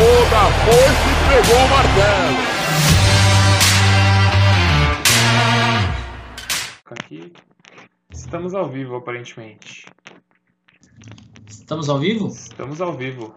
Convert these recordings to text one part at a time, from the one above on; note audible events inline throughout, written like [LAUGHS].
toda a força e pegou o martelo. Aqui estamos ao vivo, aparentemente. Estamos ao vivo? Estamos ao vivo.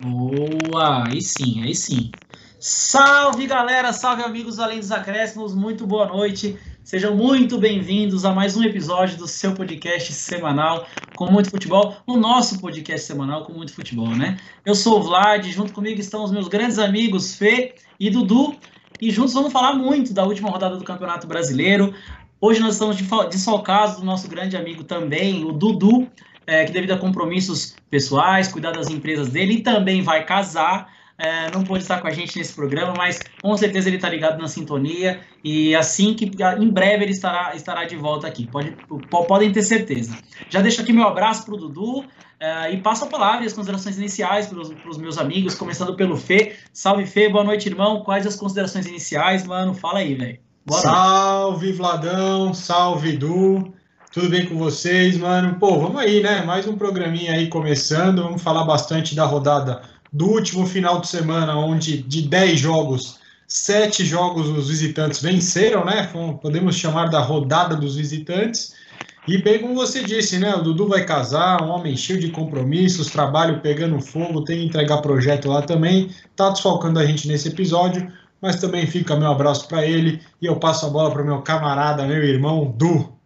Boa, aí sim, aí sim. Salve galera, salve amigos além dos acréscimos, muito boa noite. Sejam muito bem-vindos a mais um episódio do seu podcast semanal com muito futebol, o nosso podcast semanal com muito futebol, né? Eu sou o Vlad, junto comigo estão os meus grandes amigos Fê e Dudu, e juntos vamos falar muito da última rodada do Campeonato Brasileiro. Hoje nós estamos desfalcados do nosso grande amigo também, o Dudu, é, que devido a compromissos pessoais, cuidar das empresas dele e também vai casar. É, não pôde estar com a gente nesse programa, mas com certeza ele está ligado na sintonia e assim que em breve ele estará, estará de volta aqui. Pode, podem ter certeza. Já deixo aqui meu abraço para o Dudu é, e passo a palavra e as considerações iniciais para os meus amigos, começando pelo Fê. Salve Fê, boa noite, irmão. Quais as considerações iniciais, mano? Fala aí, velho. Salve, Vladão. Salve, Du. Tudo bem com vocês, mano? Pô, vamos aí, né? Mais um programinha aí começando. Vamos falar bastante da rodada do último final de semana, onde de 10 jogos, 7 jogos os visitantes venceram, né? Podemos chamar da rodada dos visitantes. E bem como você disse, né? O Dudu vai casar, um homem cheio de compromissos, trabalho pegando fogo, tem que entregar projeto lá também. Tá desfalcando a gente nesse episódio, mas também fica meu abraço para ele e eu passo a bola para meu camarada, meu irmão Du.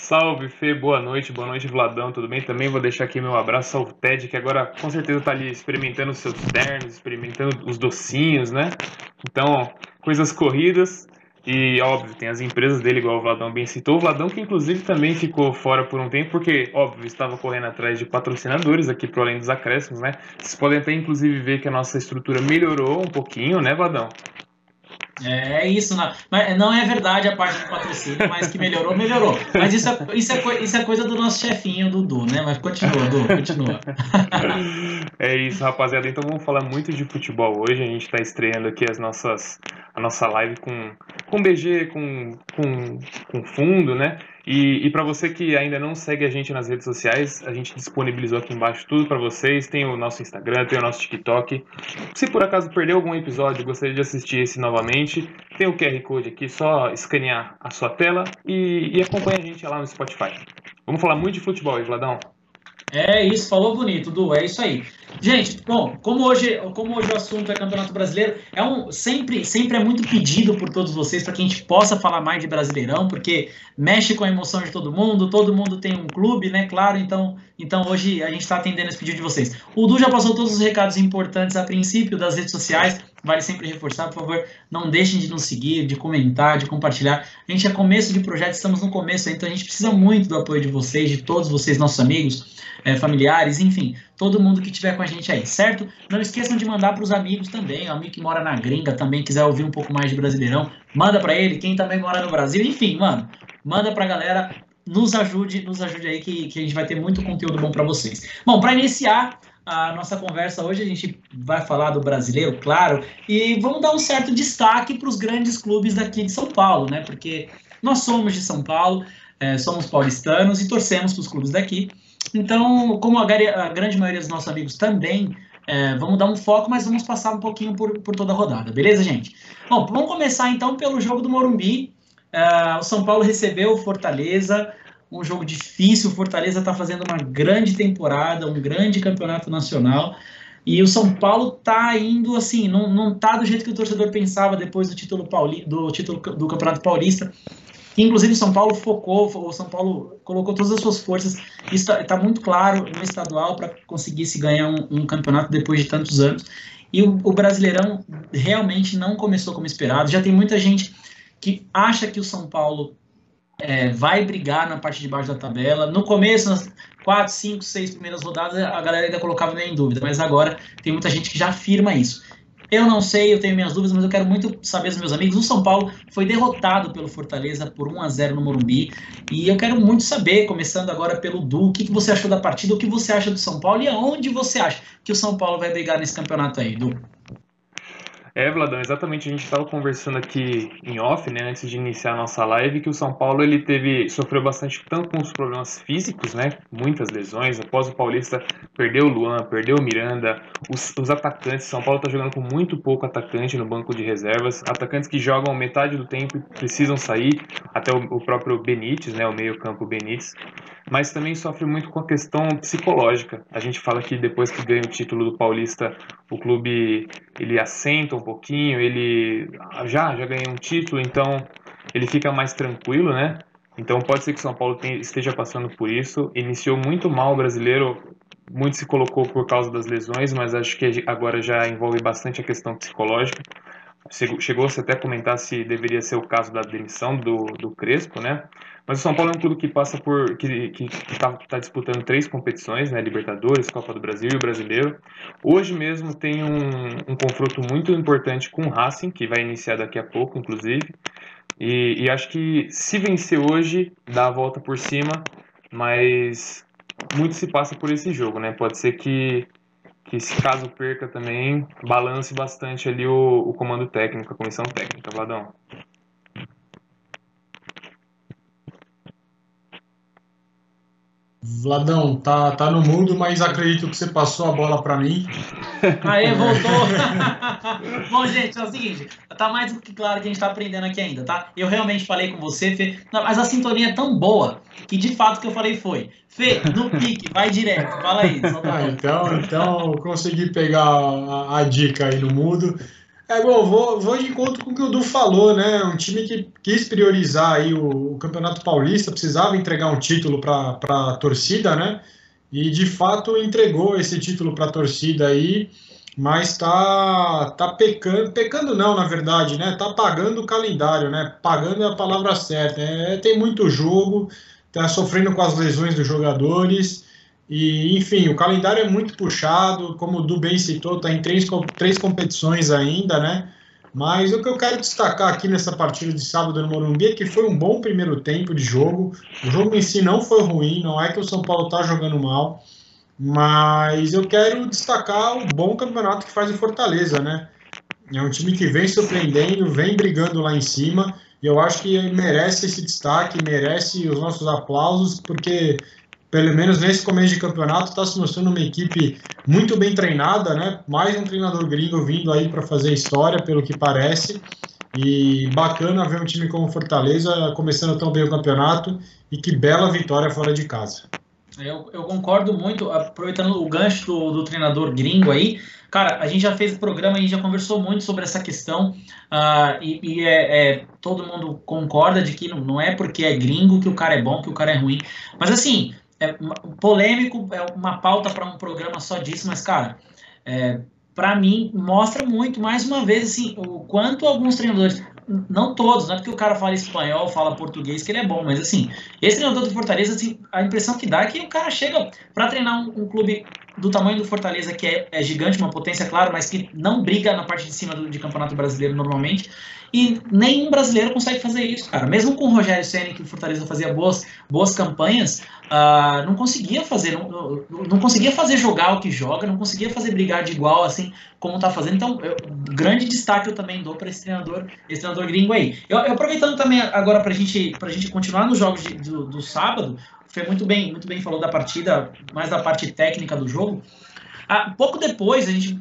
Salve, Fê, boa noite, boa noite, Vladão, tudo bem? Também vou deixar aqui meu abraço ao Ted, que agora com certeza tá ali experimentando os seus ternos, experimentando os docinhos, né? Então, coisas corridas. E, óbvio, tem as empresas dele, igual o Vladão bem citou. O Vladão, que inclusive também ficou fora por um tempo, porque, óbvio, estava correndo atrás de patrocinadores aqui pro Além dos Acréscimos, né? Vocês podem até, inclusive, ver que a nossa estrutura melhorou um pouquinho, né, Vladão? É isso, não, não é verdade a parte do patrocínio, mas que melhorou, melhorou. Mas isso é, isso é, isso é coisa do nosso chefinho, Dudu, né? Mas continua, Dudu, continua. [LAUGHS] É isso, rapaziada. Então vamos falar muito de futebol hoje. A gente está estreando aqui as nossas, a nossa live com, com BG, com, com, com fundo, né? E, e para você que ainda não segue a gente nas redes sociais, a gente disponibilizou aqui embaixo tudo para vocês. Tem o nosso Instagram, tem o nosso TikTok. Se por acaso perdeu algum episódio gostaria de assistir esse novamente, tem o QR Code aqui, só escanear a sua tela e, e acompanha a gente lá no Spotify. Vamos falar muito de futebol, Vladão. É isso, falou bonito, Du, é isso aí. Gente, bom, como hoje, como hoje o assunto é Campeonato Brasileiro, é um sempre, sempre é muito pedido por todos vocês para que a gente possa falar mais de Brasileirão, porque mexe com a emoção de todo mundo, todo mundo tem um clube, né? Claro, então, então hoje a gente está atendendo esse pedido de vocês. O Du já passou todos os recados importantes a princípio das redes sociais. Vale sempre reforçar, por favor, não deixem de nos seguir, de comentar, de compartilhar. A gente é começo de projeto, estamos no começo, então a gente precisa muito do apoio de vocês, de todos vocês, nossos amigos é, familiares, enfim, todo mundo que estiver com a gente aí, certo? Não esqueçam de mandar para os amigos também, o amigo que mora na gringa também quiser ouvir um pouco mais de Brasileirão, manda para ele, quem também mora no Brasil, enfim, mano, manda para a galera, nos ajude, nos ajude aí que, que a gente vai ter muito conteúdo bom para vocês. Bom, para iniciar a nossa conversa hoje, a gente vai falar do brasileiro, claro, e vamos dar um certo destaque para os grandes clubes daqui de São Paulo, né? Porque nós somos de São Paulo, é, somos paulistanos e torcemos para os clubes daqui. Então, como a, a, grande maioria dos nossos amigos também, é, vamos dar um foco, mas vamos passar um pouquinho por, por toda a rodada, beleza, gente? Bom, vamos começar então pelo jogo do Morumbi. É, o São Paulo recebeu o Fortaleza, um jogo difícil. O Fortaleza está fazendo uma grande temporada, um grande campeonato nacional. E o São Paulo tá indo assim, não, não tá do jeito que o torcedor pensava depois do título, Pauli, do título do Campeonato Paulista inclusive o São Paulo focou, o São Paulo colocou todas as suas forças, isso está tá muito claro no estadual para conseguir se ganhar um, um, campeonato depois de tantos anos. E o, o, Brasileirão realmente não começou como esperado. Já tem muita gente que acha que o São Paulo é, vai brigar na parte de baixo da tabela. No começo, nas quatro, cinco, seis primeiras rodadas, a galera ainda colocava meio em dúvida, mas agora tem muita gente que já afirma isso. Eu não sei, eu tenho minhas dúvidas, mas eu quero muito saber dos meus amigos. O São Paulo foi derrotado pelo Fortaleza por 1 a 0 no Morumbi. E eu quero muito saber, começando agora pelo Du, o que, que você achou da partida, o que você acha do São Paulo e aonde você acha que o São Paulo vai brigar nesse campeonato aí, Du? É, Vladão, exatamente. A gente estava conversando aqui em off, né, antes de iniciar a nossa live, que o São Paulo ele teve sofreu bastante tanto com os problemas físicos, né, muitas lesões. Após o Paulista perdeu o Luan, perdeu o Miranda, os, os atacantes. São Paulo está jogando com muito pouco atacante no banco de reservas, atacantes que jogam metade do tempo e precisam sair. Até o, o próprio Benítez, né, o meio-campo Benítez mas também sofre muito com a questão psicológica. A gente fala que depois que ganha o título do Paulista, o clube ele assenta um pouquinho, ele já já ganhou um título, então ele fica mais tranquilo, né? Então pode ser que São Paulo tenha, esteja passando por isso. Iniciou muito mal o brasileiro, muito se colocou por causa das lesões, mas acho que agora já envolve bastante a questão psicológica. Chegou-se até a comentar se deveria ser o caso da demissão do, do Crespo, né? Mas o São Paulo é um clube que passa por. que está tá disputando três competições, né? Libertadores, Copa do Brasil e o Brasileiro. Hoje mesmo tem um, um confronto muito importante com o Racing, que vai iniciar daqui a pouco, inclusive. E, e acho que se vencer hoje, dá a volta por cima, mas muito se passa por esse jogo, né? Pode ser que, que se caso perca também, balance bastante ali o, o comando técnico, a comissão técnica, Vladão. Vladão, tá, tá no mundo, mas acredito que você passou a bola para mim. Aê, voltou! [LAUGHS] Bom, gente, é o seguinte, tá mais do que claro que a gente tá aprendendo aqui ainda, tá? Eu realmente falei com você, Fê, não, mas a sintonia é tão boa que de fato o que eu falei foi, Fê, no pique, vai direto, fala aí. Ah, então, então consegui pegar a, a dica aí no mudo. É bom, vou, vou de encontro com o que o Du falou, né? Um time que quis priorizar aí o, o Campeonato Paulista, precisava entregar um título para a torcida, né? E de fato entregou esse título para a torcida aí, mas tá, tá pecando, pecando não, na verdade, né? Tá pagando o calendário, né? Pagando é a palavra certa. É, tem muito jogo, tá sofrendo com as lesões dos jogadores. E, enfim, o calendário é muito puxado, como o Du bem citou, está em três, três competições ainda, né? Mas o que eu quero destacar aqui nessa partida de sábado no Morumbi é que foi um bom primeiro tempo de jogo. O jogo em si não foi ruim, não é que o São Paulo está jogando mal, mas eu quero destacar o bom campeonato que faz o Fortaleza, né? É um time que vem surpreendendo, vem brigando lá em cima, e eu acho que merece esse destaque, merece os nossos aplausos, porque pelo menos nesse começo de campeonato, está se mostrando uma equipe muito bem treinada, né? Mais um treinador gringo vindo aí para fazer história, pelo que parece. E bacana ver um time como Fortaleza começando tão bem o campeonato e que bela vitória fora de casa. Eu, eu concordo muito, aproveitando o gancho do, do, treinador gringo aí. Cara, a gente já fez o programa e já conversou muito sobre essa questão uh, e, e é, é, todo mundo concorda de que não, não é porque é gringo que o cara é bom, que o cara é ruim. Mas assim, é polêmico, é uma pauta para um programa só disso, mas, cara, é, para mim, mostra muito, mais uma vez, assim, o quanto alguns treinadores, não todos, não é porque o cara fala espanhol, fala português, que ele é bom, mas, assim, esse treinador do Fortaleza, assim, a impressão que dá é que o cara chega para treinar um, um, clube do tamanho do Fortaleza, que é, é, gigante, uma potência, claro, mas que não briga na parte de cima do de campeonato brasileiro normalmente, e nenhum brasileiro consegue fazer isso, cara. Mesmo com o Rogério Senna, que o Fortaleza fazia boas, boas campanhas, uh, não conseguia fazer, não, não, conseguia fazer jogar o que joga, não conseguia fazer brigar de igual assim como está fazendo. Então, eu, grande destaque eu também dou para esse treinador, esse treinador gringo aí. Eu, eu aproveitando também agora para gente, a gente continuar nos jogos de, do, do sábado, foi muito bem, muito bem falou da partida, mais da parte técnica do jogo. Ah, pouco depois, a gente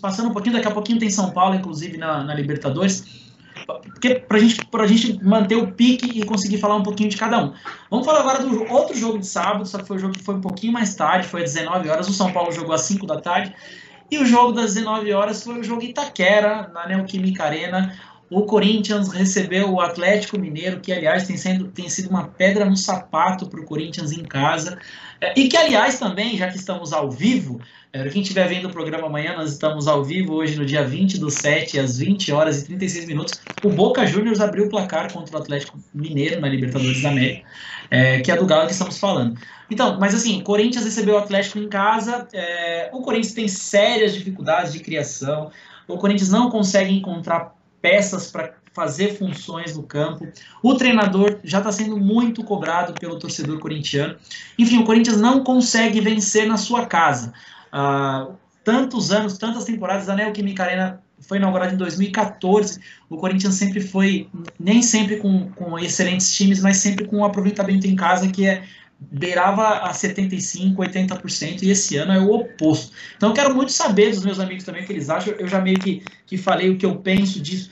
passando um pouquinho, daqui a pouquinho tem São Paulo, inclusive, na, na Libertadores. Porque pra gente, pra gente manter o pique e conseguir falar um pouquinho de cada um. Vamos falar agora do outro jogo de sábado, só que foi um jogo que foi um pouquinho mais tarde, foi às 19 horas. O São Paulo jogou às 5 da tarde. E o jogo das 19 horas foi o jogo Itaquera, na Neoquímica Arena. O Corinthians recebeu o Atlético Mineiro, que aliás tem, sendo, tem sido uma pedra no sapato para o Corinthians em casa. É, e que aliás também, já que estamos ao vivo, é, quem estiver vendo o programa amanhã, nós estamos ao vivo hoje no dia 20 do 7, às 20 horas e 36 minutos. O Boca Juniors abriu o placar contra o Atlético Mineiro na Libertadores da América, é, que é do Galo que estamos falando. Então, mas assim, Corinthians recebeu o Atlético em casa, é, o Corinthians tem sérias dificuldades de criação, o Corinthians não consegue encontrar peças para fazer funções no campo. O treinador já está sendo muito cobrado pelo torcedor corintiano. Enfim, o Corinthians não consegue vencer na sua casa. Uh, tantos anos, tantas temporadas, a Neoquímica Arena foi inaugurado em 2014. O Corinthians sempre foi, nem sempre com, com excelentes times, mas sempre com um aproveitamento em casa que é beirava a 75%, 80%, e esse ano é o oposto. Então eu quero muito saber dos meus amigos também o que eles acham. Eu já meio que, que falei o que eu penso disso.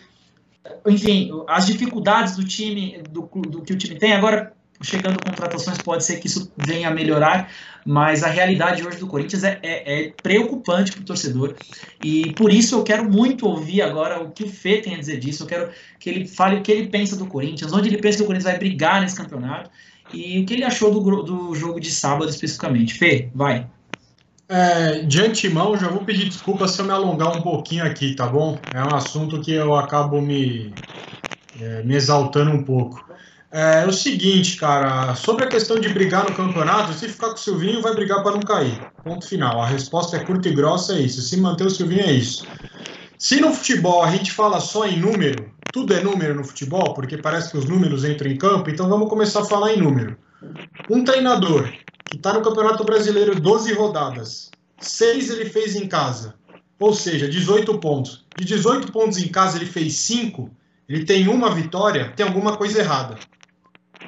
Enfim, as dificuldades do time, do, do que o time tem. Agora, chegando contratações, pode ser que isso venha a melhorar, mas a realidade hoje do Corinthians é, é, é preocupante para o torcedor. E por isso eu quero muito ouvir agora o que o Fê tem a dizer disso. Eu quero que ele fale o que ele pensa do Corinthians, onde ele pensa que o Corinthians vai brigar nesse campeonato e o que ele achou do, do jogo de sábado especificamente. Fê, vai. É, de antemão, já vou pedir desculpa se eu me alongar um pouquinho aqui, tá bom? É um assunto que eu acabo me, é, me exaltando um pouco. É, é, o seguinte, cara, sobre a questão de brigar no campeonato, se ficar com o Silvinho, vai brigar para não cair. Ponto final. A resposta é curta e grossa, é isso. Se manter o Silvinho, é isso. Se no futebol a gente fala só em número, tudo é número no futebol, porque parece que os números entram em campo, então vamos começar a falar em número. Um treinador que está no Campeonato Brasileiro 12 rodadas, 6 ele fez em casa, ou seja, 18 pontos. De 18 pontos em casa ele fez 5, ele tem uma vitória, tem alguma coisa errada.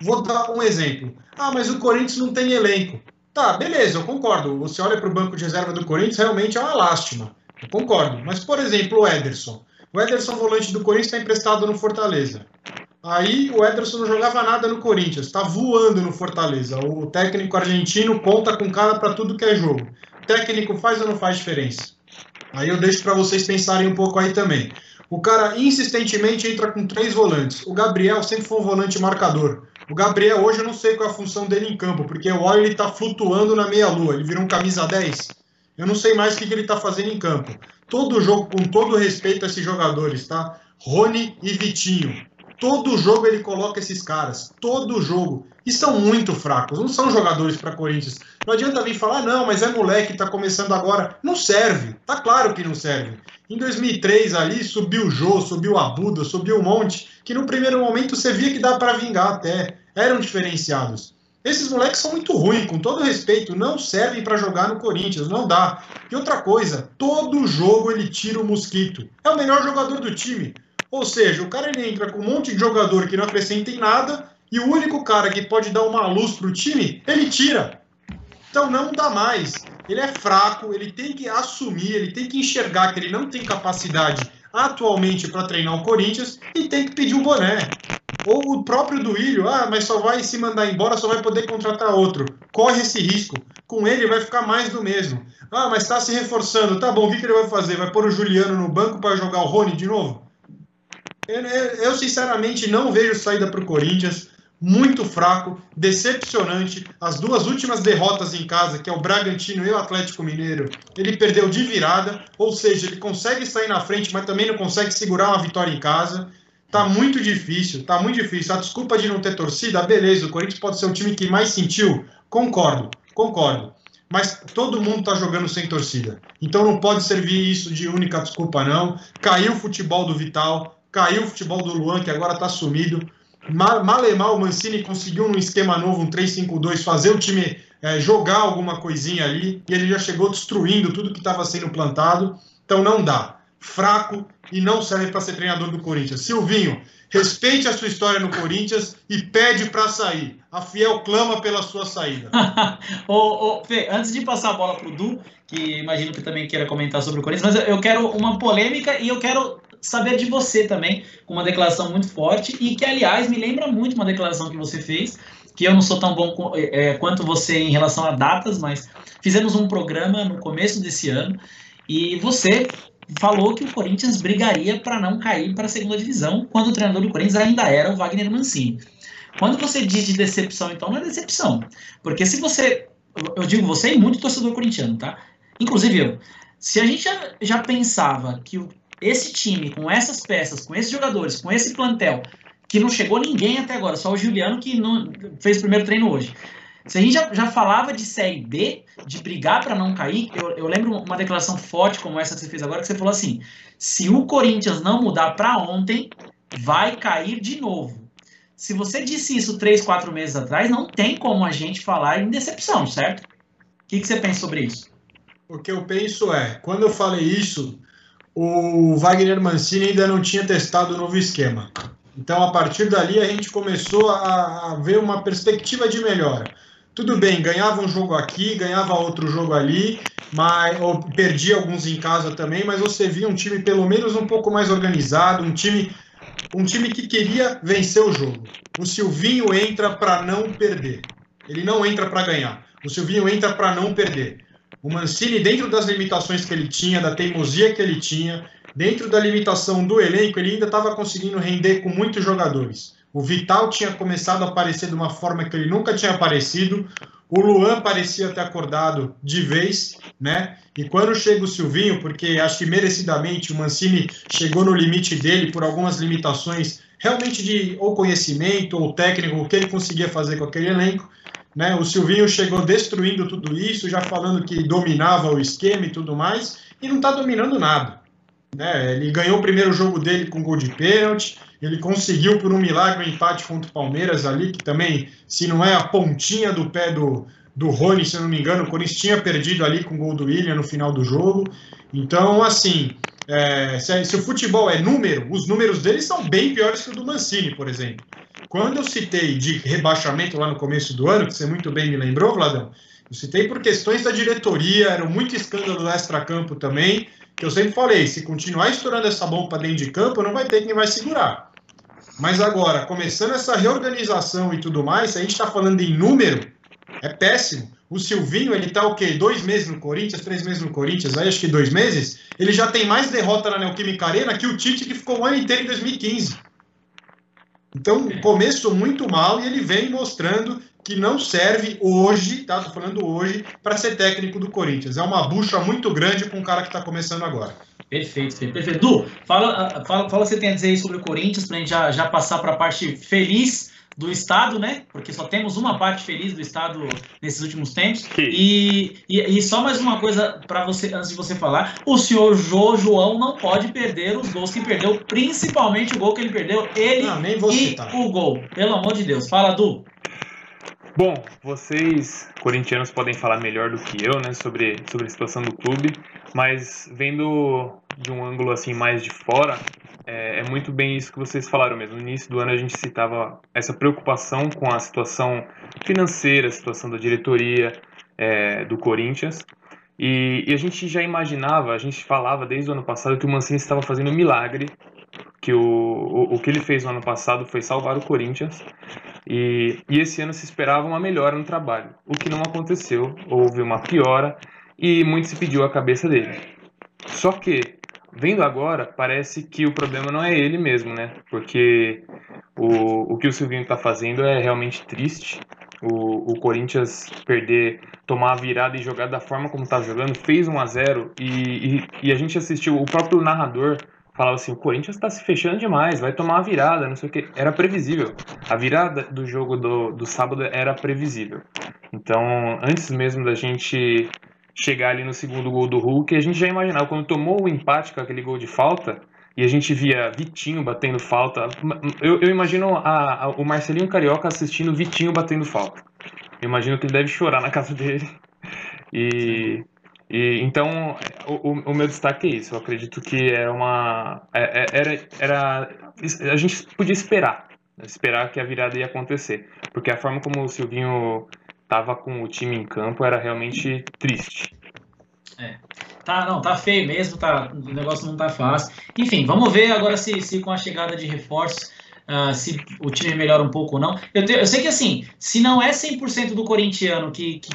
Vou dar um exemplo. Ah, mas o Corinthians não tem elenco. Tá, beleza, eu concordo. Você olha para o banco de reserva do Corinthians, realmente é uma lástima. Eu concordo. Mas, por exemplo, o Ederson. O Ederson, volante do Corinthians, está emprestado no Fortaleza. Aí o Ederson não jogava nada no Corinthians, está voando no Fortaleza. O técnico argentino conta com cara para tudo que é jogo. Técnico faz ou não faz diferença? Aí eu deixo para vocês pensarem um pouco aí também. O cara insistentemente entra com três volantes. O Gabriel sempre foi um volante marcador. O Gabriel hoje eu não sei qual é a função dele em campo, porque o olho ele está flutuando na meia-lua. Ele virou um camisa 10. Eu não sei mais o que, ele está fazendo em campo. Todo jogo, com todo respeito a esses jogadores, tá? Rony e Vitinho. Todo jogo ele coloca esses caras. Todo jogo. E são muito fracos. Não são jogadores para Corinthians. Não adianta vir falar, não, mas é moleque, está começando agora. Não serve. Tá claro que não serve. Em 2003 ali subiu o Jô, subiu a Buda, subiu um monte, que no primeiro momento você via que dá para vingar até. Eram diferenciados. Esses moleques são muito ruins, com todo respeito, não servem para jogar no Corinthians, não dá. E outra coisa, todo jogo ele tira o mosquito. É o melhor jogador do time. Ou seja, o cara ele entra com um monte de jogador que não acrescenta em nada e o único cara que pode dar uma luz pro time, ele tira. Então não dá mais. Ele é fraco, ele tem que assumir, ele tem que enxergar que ele não tem capacidade atualmente para treinar o Corinthians e tem que pedir um boné. Ou o próprio Duílio, ah, mas só vai se mandar embora, só vai poder contratar outro. Corre esse risco. Com ele vai ficar mais do mesmo. Ah, mas está se reforçando. Tá bom, o que, que ele vai fazer? Vai pôr o Juliano no banco para jogar o Rony de novo? Eu, eu, sinceramente não vejo saída para o Corinthians. Muito fraco, decepcionante. As duas últimas derrotas em casa, que é o Bragantino e o Atlético Mineiro, ele perdeu de virada, ou seja, ele consegue sair na frente, mas também não consegue segurar uma vitória em casa. Tá muito difícil, tá muito difícil. A desculpa de não ter torcida, beleza, o Corinthians pode ser o time que mais sentiu. Concordo, concordo. Mas todo mundo tá jogando sem torcida. Então não pode servir isso de única desculpa, não. Caiu o futebol do Vital, caiu o futebol do Luan, que agora tá sumido. Malemar, o Mancini conseguiu num esquema novo, um 3-5-2, fazer o time é, jogar alguma coisinha ali, e ele já chegou destruindo tudo que estava sendo plantado. Então não dá fraco e não serve para ser treinador do Corinthians. Silvinho, respeite a sua história no Corinthians e pede para sair. A Fiel clama pela sua saída. [LAUGHS] ô, ô, Fê, antes de passar a bola para o Du, que imagino que também queira comentar sobre o Corinthians, mas eu quero uma polêmica e eu quero saber de você também, com uma declaração muito forte e que, aliás, me lembra muito uma declaração que você fez, que eu não sou tão bom é, quanto você em relação a datas, mas fizemos um programa no começo desse ano e você falou que o Corinthians brigaria para não cair para a segunda divisão, quando o treinador do Corinthians ainda era o Wagner Mancini. Quando você diz de decepção, então não é decepção. Porque se você. Eu digo você e muito torcedor corintiano, tá? Inclusive eu. Se a gente já, já pensava que esse time, com essas peças, com esses jogadores, com esse plantel, que não chegou ninguém até agora, só o Juliano que não, fez o primeiro treino hoje. Se a gente já, já falava de Série B, de brigar para não cair, eu, eu, lembro uma declaração forte como essa que você fez agora, que você falou assim: se o Corinthians não mudar para ontem, vai cair de novo. Se você disse isso três, quatro meses atrás, não tem como a gente falar em decepção, certo? O que, que você pensa sobre isso? O que eu penso é, quando eu falei isso, o Wagner Mancini ainda não tinha testado o novo esquema. Então, a partir dali, a gente começou a, a ver uma perspectiva de melhora. Tudo bem, ganhava um jogo aqui, ganhava outro jogo ali, mas ou perdia alguns em casa também, mas você via um time pelo menos um pouco mais organizado, um time um time que queria vencer o jogo. O Silvinho entra para não perder. Ele não entra para ganhar. O Silvinho entra para não perder. O Mancini, dentro das limitações que ele tinha, da teimosia que ele tinha, dentro da limitação do elenco, ele ainda estava conseguindo render com muitos jogadores. O Vital tinha começado a aparecer de uma forma que ele nunca tinha aparecido. O Luan parecia ter acordado de vez, né? E quando chega o Silvinho, porque acho que merecidamente o Mancini chegou no limite dele por algumas limitações realmente de ou conhecimento ou técnico, o que ele conseguia fazer com aquele elenco. Né? O Silvinho chegou destruindo tudo isso, já falando que dominava o esquema e tudo mais, e não está dominando nada. Né? Ele ganhou o primeiro jogo dele com gol de pênalti, ele conseguiu por um milagre um empate contra o Palmeiras ali, que também, se não é a pontinha do pé do, do Rony, se não me engano, o Corinthians tinha perdido ali com o gol do William no final do jogo. Então, assim, é, se, se, o futebol é número, os números dele são bem piores que o do Mancini, por exemplo. Quando eu citei de rebaixamento lá no começo do ano, que você muito bem me lembrou, Vladão, eu citei por questões da diretoria, era muito escândalo extra-campo também, que eu sempre falei, se continuar estourando essa bomba dentro de campo, não vai ter quem vai segurar. Mas agora, começando essa reorganização e tudo mais, se a gente está falando em número, é péssimo. O Silvinho, ele tá o quê? Dois meses no Corinthians, três meses no Corinthians, aí acho que dois meses. Ele já tem mais derrota na Neoquímica Arena que o Tite, que ficou o ano inteiro em 2015. Então, começou muito mal e ele vem mostrando que não serve hoje, tá? Tô falando hoje, para ser técnico do Corinthians. É uma bucha muito grande com um cara que está começando agora. Perfeito, perfeito. Du, fala, fala, fala o que você tem a dizer aí sobre o Corinthians, para a gente já, já passar para a parte feliz do Estado, né? Porque só temos uma parte feliz do Estado nesses últimos tempos. E, e, e, só mais uma coisa para você, antes de você falar: o senhor Jô João não pode perder os gols que perdeu, principalmente o gol que ele perdeu, ele não, e o gol. Pelo amor de Deus. Fala, Du. Bom, vocês corintianos podem falar melhor do que eu, né, sobre, sobre a situação do clube, mas vendo de um ângulo assim mais de fora, é, é, muito bem isso que vocês falaram mesmo. No início do ano a gente citava essa preocupação com a situação financeira, a situação da diretoria é, do Corinthians. E, e, a gente já imaginava, a gente falava desde o ano passado que o Mancini estava fazendo um milagre, que o, o, o que ele fez no ano passado foi salvar o Corinthians. E, e esse ano se esperava uma melhora no trabalho, o que não aconteceu. Houve uma piora e muito se pediu a cabeça dele. Só que vendo agora, parece que o problema não é ele mesmo, né? Porque o, o que o Silvinho está fazendo é realmente triste. O, o Corinthians perder, tomar a virada e jogar da forma como está jogando, fez 1 a 0 e, e, e, a gente assistiu, o próprio narrador falava assim, o Corinthians está se fechando demais, vai tomar a virada, não sei o que. Era previsível. A virada do jogo do, do sábado era previsível. Então, antes mesmo da gente chegar ali no segundo gol do Hulk, a gente já imaginava, quando tomou o empate com aquele gol de falta, e a gente via Vitinho batendo falta, eu, eu imagino a, a, o Marcelinho Carioca assistindo Vitinho batendo falta. Eu imagino que ele deve chorar na casa dele. E, e então, o, o, meu destaque é isso. Eu acredito que era uma. É, é, era, era, a gente podia esperar. Esperar que a virada ia acontecer. Porque a forma como o Silvinho estava com o time em campo era realmente triste. É. Tá, não, tá feio mesmo, tá, o negócio não tá fácil. Enfim, vamos ver agora se, se com a chegada de reforços, uh, se o time melhora um pouco ou não. Eu, te, eu sei que assim, se não é 100% do corintiano que, que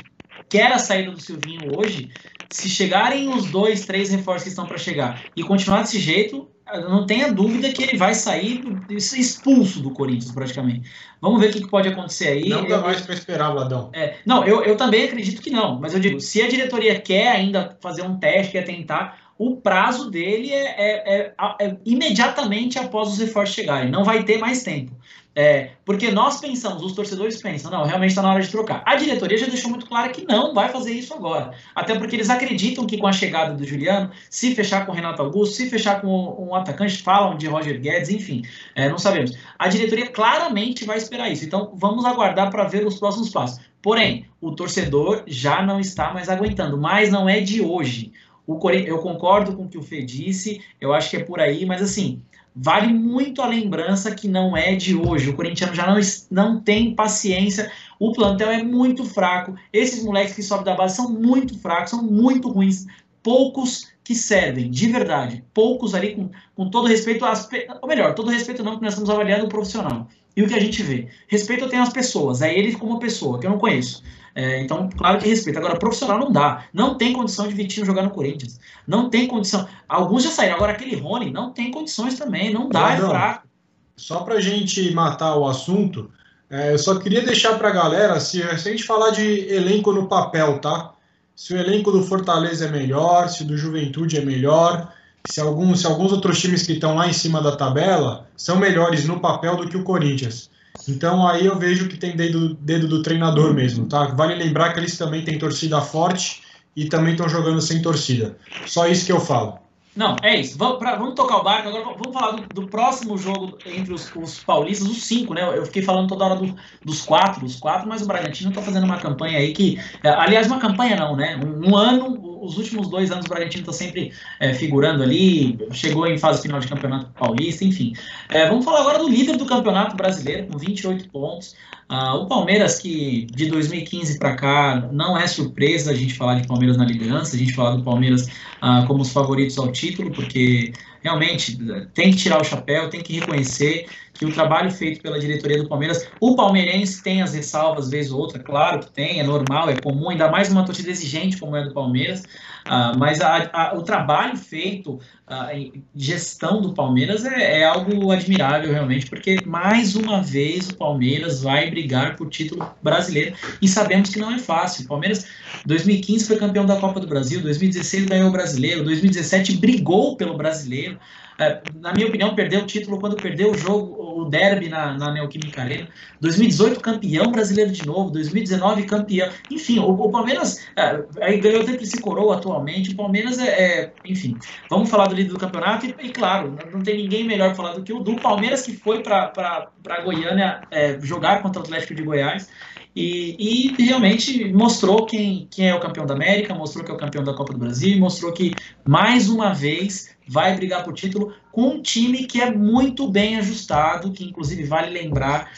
quer a saída do Silvinho hoje, se chegarem os dois, três reforços que estão para chegar e continuar desse jeito, não tenha dúvida que ele vai sair expulso do Corinthians, praticamente. Vamos ver o que, pode acontecer aí. Não dá eu, mais para esperar, Vladão. É, não, eu, eu também acredito que não. Mas eu digo, se a diretoria quer ainda fazer um teste, quer tentar, o prazo dele é, é, é, é imediatamente após os reforços chegarem. Não vai ter mais tempo. É, porque nós pensamos, os torcedores pensam, não, realmente está na hora de trocar. A diretoria já deixou muito claro que não vai fazer isso agora. Até porque eles acreditam que com a chegada do Juliano, se fechar com o Renato Augusto, se fechar com um atacante, falam de Roger Guedes, enfim, é, não sabemos. A diretoria claramente vai esperar isso. Então vamos aguardar para ver os próximos passos. Porém, o torcedor já não está mais aguentando, mas não é de hoje. O eu concordo com o que o Fê disse, eu acho que é por aí, mas assim, vale muito a lembrança que não é de hoje. O corintiano já não, não tem paciência, o plantel é muito fraco. Esses moleques que sobem da base são muito fracos, são muito ruins. Poucos que servem, de verdade. Poucos ali, com, com todo respeito, às, ou melhor, todo respeito não, porque nós estamos avaliando o profissional. E o que a gente vê? Respeito eu tenho às pessoas, é ele como pessoa, que eu não conheço. É, então, claro que respeito. Agora, profissional não dá. Não tem condição de Vitinho jogar no Corinthians. Não tem condição. Alguns já saíram. Agora, aquele Rony não tem condições também. Não dá, é fraco. Só para a gente matar o assunto, é, eu só queria deixar para a galera, se, se, a gente falar de elenco no papel, tá? Se o elenco do Fortaleza é melhor, se o do Juventude é melhor, se alguns, se alguns outros times que estão lá em cima da tabela são melhores no papel do que o Corinthians. Então aí eu vejo que tem dedo, dedo do treinador mesmo, tá? Vale lembrar que eles também têm torcida forte e também estão jogando sem torcida. Só isso que eu falo. Não, é isso. Vamos, pra, vamos tocar o barco. Agora vamos falar do, do próximo jogo entre os, os, paulistas, os cinco, né? Eu fiquei falando toda hora do, dos quatro, os quatro, mas o Bragantino está fazendo uma campanha aí que. É, aliás, uma campanha não, né? Um, um ano, os últimos dois anos o Bragantino está sempre é, figurando ali, chegou em fase final de campeonato paulista, enfim. É, vamos falar agora do líder do campeonato brasileiro, com 28 pontos. Ah, o Palmeiras, que de 2015 para cá não é surpresa a gente falar de Palmeiras na liderança, a gente falar do Palmeiras ah, como os favoritos ao título, porque realmente tem que tirar o chapéu, tem que reconhecer que o trabalho feito pela diretoria do Palmeiras, o palmeirense tem as ressalvas, vez ou outra, claro que tem, é normal, é comum, ainda mais uma torcida exigente como é do Palmeiras, uh, mas a, a, o trabalho feito, a gestão do Palmeiras é, é, algo admirável realmente, porque mais uma vez o Palmeiras vai brigar por título brasileiro e sabemos que não é fácil. O Palmeiras 2015 foi campeão da Copa do Brasil, 2016 ganhou o brasileiro, 2017 brigou pelo brasileiro. É, na minha opinião, perdeu o título quando perdeu o jogo, o derby na, na Neoquímica Arena. 2018, campeão brasileiro de novo. 2019, campeão. Enfim, o, o Palmeiras é, ganhou se coroa atualmente. O Palmeiras é, é, Enfim, vamos falar do líder do campeonato. E, e, claro, não tem ninguém melhor falar do que o do Palmeiras, que foi para Goiânia é, jogar contra o Atlético de Goiás. E, e, realmente mostrou quem, quem é o campeão da América, mostrou que é o campeão da Copa do Brasil, mostrou que mais uma vez vai brigar por título com um time que é muito bem ajustado, que inclusive vale lembrar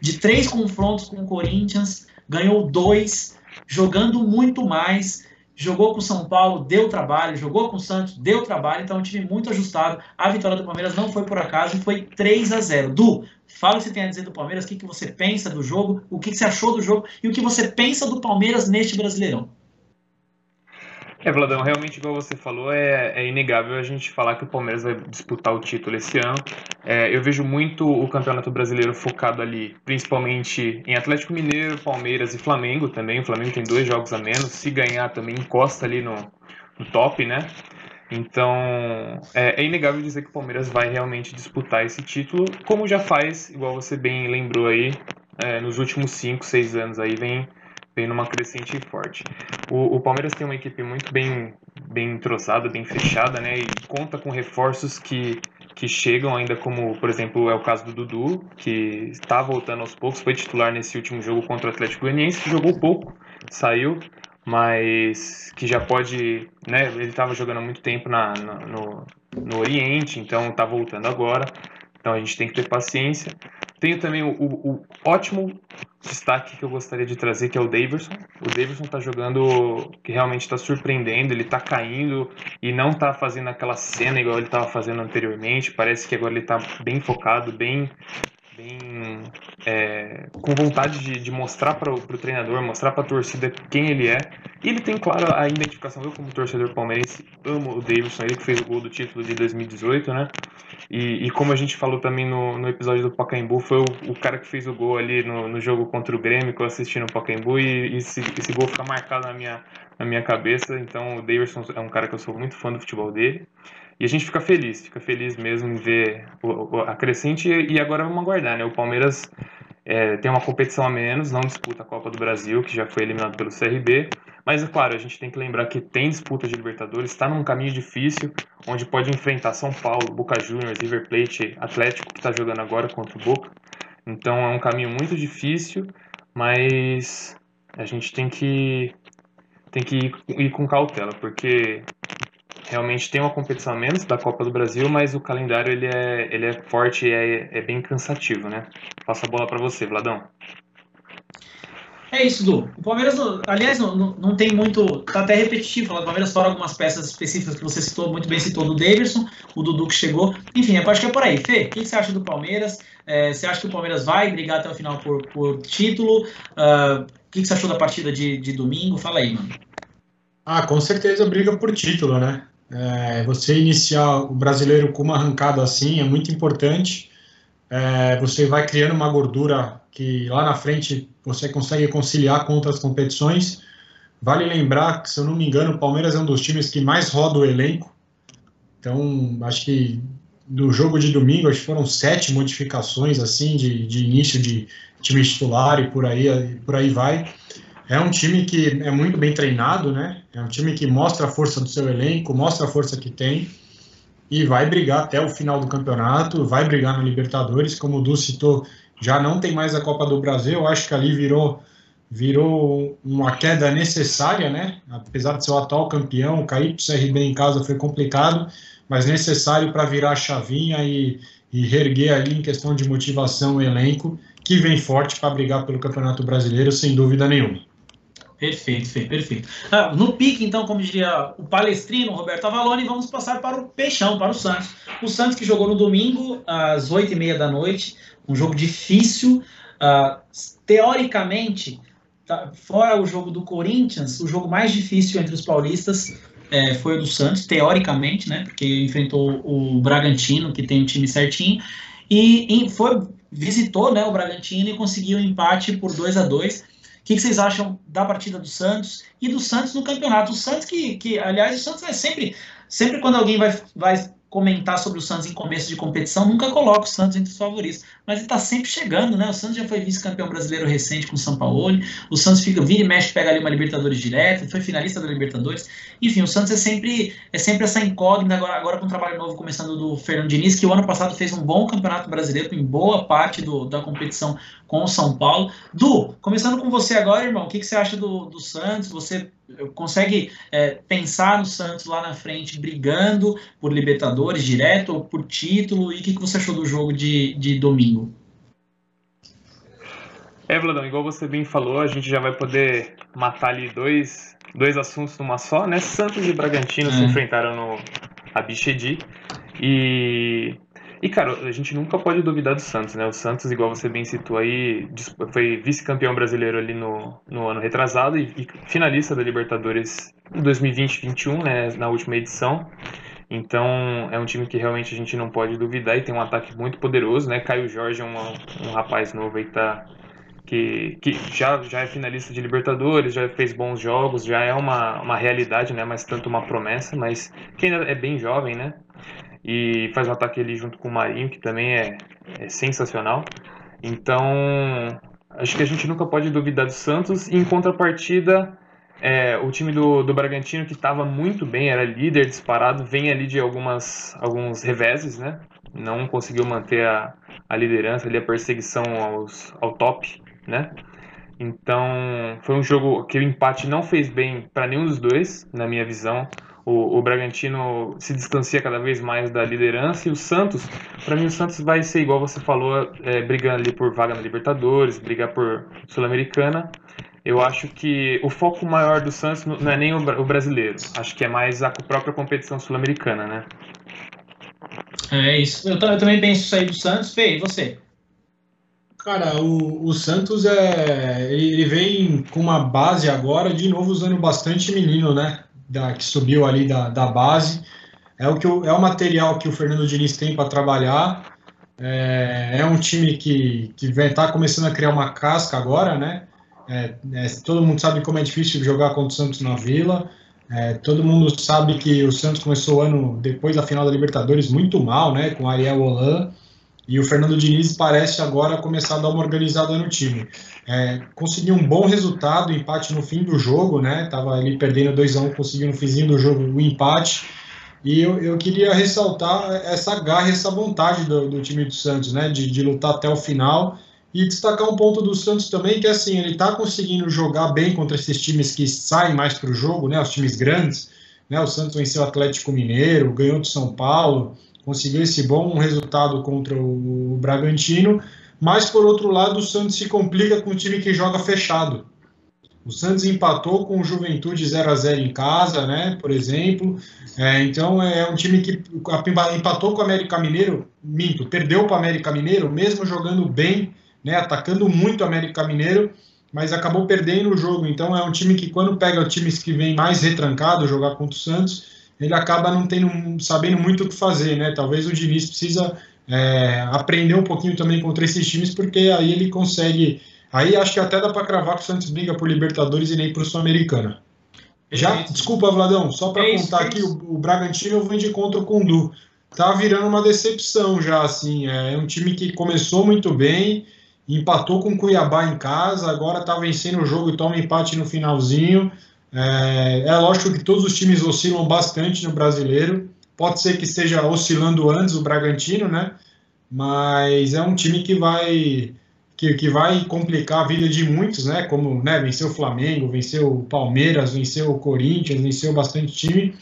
de três confrontos com o Corinthians, ganhou dois, jogando muito mais, jogou com o São Paulo, deu trabalho, jogou com o Santos, deu trabalho, então é um time muito ajustado. A vitória do Palmeiras não foi por acaso foi 3 a 0. Du, fala o que você tem a dizer do Palmeiras, o que, que você pensa do jogo, o que, que você achou do jogo e o que você pensa do Palmeiras neste Brasileirão. É, Vladão, realmente, igual você falou, é, é, inegável a gente falar que o Palmeiras vai disputar o título esse ano. É, eu vejo muito o Campeonato Brasileiro focado ali, principalmente em Atlético Mineiro, Palmeiras e Flamengo também. O Flamengo tem dois jogos a menos. Se ganhar, também encosta ali no, no top, né? Então, é, é, inegável dizer que o Palmeiras vai realmente disputar esse título, como já faz, igual você bem lembrou aí, é, nos últimos 5, 6 anos aí, vem vem numa crescente forte. O, o, Palmeiras tem uma equipe muito bem, bem entrosada, bem fechada, né? E conta com reforços que, que chegam ainda, como, por exemplo, é o caso do Dudu, que está voltando aos poucos, foi titular nesse último jogo contra o Atlético Goianiense, que jogou pouco, saiu, mas que já pode, né? Ele estava jogando há muito tempo na, na no, no Oriente, então está voltando agora. Então a gente tem que ter paciência. Tenho também o, o, o, ótimo destaque que eu gostaria de trazer, que é o Davidson. O Davidson está jogando que realmente está surpreendendo, ele está caindo e não está fazendo aquela cena igual ele estava fazendo anteriormente. Parece que agora ele está bem focado, bem bem é, com vontade de, de mostrar para o treinador, mostrar para a torcida quem ele é. E ele tem, claro, a identificação. Eu, como torcedor palmeirense, amo o Davidson, ele que fez o gol do título de 2018, né? E, e como a gente falou também no, no episódio do Pacaembu, foi o, o cara que fez o gol ali no, no jogo contra o Grêmio, que eu assisti no Pacaembu, e, e esse, esse gol fica marcado na minha, na minha cabeça. Então, o Davidson é um cara que eu sou muito fã do futebol dele. E a gente fica feliz, fica feliz mesmo em ver a crescente. E agora vamos aguardar, né? O Palmeiras é, tem uma competição a menos, não disputa a Copa do Brasil, que já foi eliminado pelo CRB. Mas é claro, a gente tem que lembrar que tem disputa de Libertadores, está num caminho difícil, onde pode enfrentar São Paulo, Boca Juniors, River Plate, Atlético, que está jogando agora contra o Boca. Então é um caminho muito difícil, mas a gente tem que tem que ir, ir com cautela, porque realmente tem uma competição a menos da Copa do Brasil, mas o calendário ele é, ele é forte e é, é bem cansativo, né? Passa a bola para você, Vladão. É isso, Du. O Palmeiras, aliás, não, não, não tem muito. Tá até repetitivo. O Palmeiras fora algumas peças específicas que você citou, muito bem citou do Davidson, o Dudu que chegou. Enfim, eu acho que é por aí. Fê, o que você acha do Palmeiras? É, você acha que o Palmeiras vai brigar até o final por, por título? Uh, o que você achou da partida de, de domingo? Fala aí, mano. Ah, com certeza briga por título, né? É, você iniciar o brasileiro com uma arrancada assim é muito importante. É, você vai criando uma gordura que lá na frente você consegue conciliar com outras competições. Vale lembrar que, se eu não me engano, o Palmeiras é um dos times que mais roda o elenco. Então, acho que no jogo de domingo, acho que foram sete modificações assim de, de início de time titular e por aí, por aí vai. É um time que é muito bem treinado, né? É um time que mostra a força do seu elenco, mostra a força que tem e vai brigar até o final do campeonato, vai brigar na Libertadores, como o Du citou, já não tem mais a Copa do Brasil, acho que ali virou virou uma queda necessária, né? Apesar de ser o atual campeão, cair para o CRB em casa foi complicado, mas necessário para virar a chavinha e, e reerguer ali em questão de motivação o elenco, que vem forte para brigar pelo Campeonato Brasileiro, sem dúvida nenhuma. Perfeito, perfeito. Ah, no pique, então, como diria o palestrino Roberto Avalone, vamos passar para o Peixão, para o Santos. O Santos que jogou no domingo, às oito e meia da noite, um jogo difícil. Uh, teoricamente, tá, fora o jogo do Corinthians, o jogo mais difícil entre os paulistas é, foi o do Santos, teoricamente, né? Porque enfrentou o Bragantino, que tem um time certinho, e, e foi visitou né, o Bragantino e conseguiu um empate por 2 a 2 o que, vocês acham da partida do Santos e do Santos no campeonato? O Santos que, que aliás, o Santos é sempre, sempre quando alguém vai, vai comentar sobre o Santos em começo de competição, nunca coloca o Santos entre os favoritos. Mas ele está sempre chegando, né? O Santos já foi vice-campeão brasileiro recente com o São Paulo. O Santos fica, vira e mexe, pega ali uma Libertadores direto, foi finalista da Libertadores. Enfim, o Santos é sempre, é sempre essa incógnita, agora, agora com um trabalho novo começando do Fernando Diniz, que o ano passado fez um bom campeonato brasileiro, em boa parte do, da competição com o São Paulo. Du, começando com você agora, irmão, o que, que você acha do, do Santos? Você consegue é, pensar no Santos lá na frente brigando por Libertadores direto ou por título? E o que, que você achou do jogo de, de domingo? É, Vladão, igual você bem falou, a gente já vai poder matar ali dois, dois assuntos numa só, né? Santos e Bragantino é. se enfrentaram no Abichedi e e, cara, a gente nunca pode duvidar do Santos, né? O Santos, igual você bem citou aí, foi vice-campeão brasileiro ali no, no ano retrasado e, e finalista da Libertadores 2020-21, né? Na última edição. Então, é um time que realmente a gente não pode duvidar e tem um ataque muito poderoso, né? Caio Jorge é um, um rapaz novo aí que tá que, que já, já é finalista de Libertadores, já fez bons jogos, já é uma, uma realidade, né? Mas tanto uma promessa, mas que ainda é bem jovem, né? E faz um ataque ali junto com o Marinho, que também é, é sensacional. Então, acho que a gente nunca pode duvidar do Santos. E em contrapartida, é, o time do, do Bragantino, que estava muito bem, era líder disparado, vem ali de algumas, alguns reveses, né? Não conseguiu manter a, a liderança ali, a perseguição aos, ao top, né? Então, foi um jogo que o empate não fez bem para nenhum dos dois, na minha visão o, o Bragantino se distancia cada vez mais da liderança e o Santos, para mim o Santos vai ser igual você falou, é, brigando ali por vaga na Libertadores, brigar por Sul-Americana. Eu acho que o foco maior do Santos não é nem o, o brasileiro, acho que é mais a própria competição sul-americana, né? É isso. Eu, eu, também penso isso aí do Santos. Fê, e você? Cara, o, o Santos é. Ele vem com uma base agora, de novo usando bastante menino, né? Da, que subiu ali da, da base. É o, que é o material que o Fernando Diniz tem para trabalhar. É, é, um time que, que está começando a criar uma casca agora, né? É, é, todo mundo sabe como é difícil jogar contra o Santos na Vila. É, todo mundo sabe que o Santos começou o ano depois da final da Libertadores muito mal, né? Com Ariel Holan. E o Fernando Diniz parece agora começar a dar uma organizada no time. É, conseguiu um bom resultado, empate no fim do jogo, né? Tava ali perdendo 2 a 1 um, conseguiu no finzinho do jogo o um empate. E eu, eu queria ressaltar essa garra, essa vontade do, do time do Santos, né? De, de lutar até o final. E destacar um ponto do Santos também, que assim, ele está conseguindo jogar bem contra esses times que saem mais para o jogo, né? Os times grandes né? O Santos venceu o Atlético Mineiro, ganhou do São Paulo, conseguiu esse bom resultado contra o Bragantino, mas por outro lado o Santos se complica com um time que joga fechado. O Santos empatou com o Juventude 0 a 0 em casa, né? Por exemplo. É, então é um time que empatou com o América Mineiro, minto, perdeu para o América Mineiro, mesmo jogando bem, né? Atacando muito o América Mineiro, mas acabou perdendo o jogo. Então é um time que quando pega times que vem mais retrancado jogar contra o Santos, ele acaba não tendo, sabendo muito o que fazer, né? Talvez o Diniz precisa é, aprender um pouquinho também contra esses times, porque aí ele consegue Aí acho que até dá para cravar que o Santos briga por Libertadores e nem por Sul-Americana. Já, desculpa, Vladão, só para é contar é aqui, o, o Bragantino vem de com o Du. Tá virando uma decepção já, assim. É um time que começou muito bem, empatou com o Cuiabá em casa, agora tá vencendo o jogo e toma empate no finalzinho. É, é lógico que todos os times oscilam bastante no brasileiro. Pode ser que esteja oscilando antes o Bragantino, né? Mas é um time que vai que, que vai complicar a vida de muitos, né? Como né, venceu o Flamengo, venceu o Palmeiras, venceu o Corinthians, venceu bastante time,